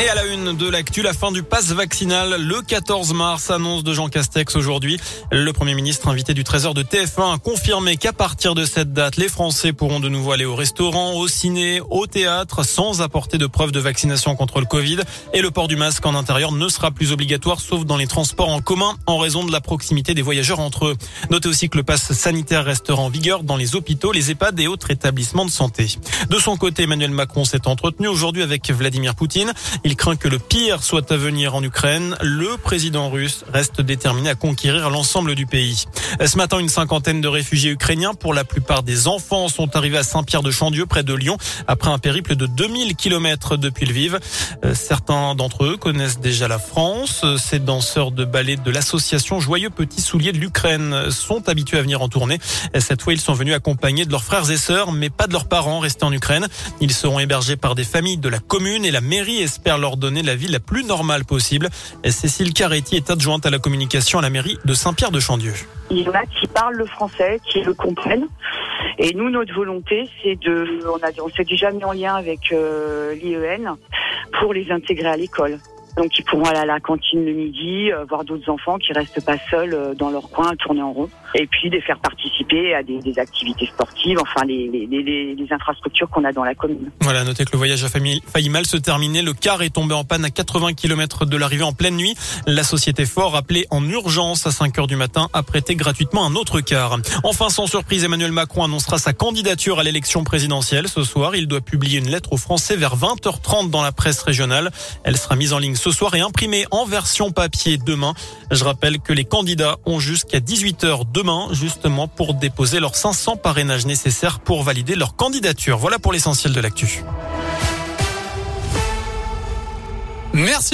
Et à la une de l'actu, la fin du pass vaccinal le 14 mars, annonce de Jean Castex aujourd'hui. Le Premier ministre invité du Trésor de TF1 a confirmé qu'à partir de cette date, les Français pourront de nouveau aller au restaurant, au ciné, au théâtre, sans apporter de preuve de vaccination contre le Covid. Et le port du masque en intérieur ne sera plus obligatoire, sauf dans les transports en commun, en raison de la proximité des voyageurs entre eux. Notez aussi que le pass sanitaire restera en vigueur dans les hôpitaux, les EHPAD et autres établissements de santé. De son côté, Emmanuel Macron s'est entretenu aujourd'hui avec Vladimir Poutine. Il craint que le pire soit à venir en Ukraine. Le président russe reste déterminé à conquérir l'ensemble du pays. Ce matin, une cinquantaine de réfugiés ukrainiens, pour la plupart des enfants, sont arrivés à Saint-Pierre-de-Chandieu, près de Lyon, après un périple de 2000 km depuis Lviv. Euh, certains d'entre eux connaissent déjà la France. Ces danseurs de ballet de l'association Joyeux Petits Souliers de l'Ukraine sont habitués à venir en tournée. Cette fois, ils sont venus accompagnés de leurs frères et sœurs, mais pas de leurs parents restés en Ukraine. Ils seront hébergés par des familles de la commune et la mairie espère leur donner la vie la plus normale possible. Cécile Caretti est adjointe à la communication à la mairie de Saint-Pierre-de-Chandieu. Il y en a qui parlent le français, qui le comprennent. Et nous, notre volonté, c'est de, on, on s'est déjà mis en lien avec euh, l'IEN pour les intégrer à l'école. Donc ils pourront aller à la cantine le midi, euh, voir d'autres enfants qui restent pas seuls euh, dans leur coin à tourner en rond. Et puis les faire participer à des, des activités sportives, enfin les, les, les, les infrastructures qu'on a dans la commune. Voilà, notez que le voyage a failli mal se terminer. Le car est tombé en panne à 80 km de l'arrivée en pleine nuit. La société Ford, appelée en urgence à 5 heures du matin, a prêté gratuitement un autre car. Enfin, sans surprise, Emmanuel Macron annoncera sa candidature à l'élection présidentielle. Ce soir, il doit publier une lettre aux Français vers 20h30 dans la presse régionale. Elle sera mise en ligne ce soir et imprimé en version papier demain. Je rappelle que les candidats ont jusqu'à 18h demain, justement, pour déposer leurs 500 parrainages nécessaires pour valider leur candidature. Voilà pour l'essentiel de l'actu. Merci.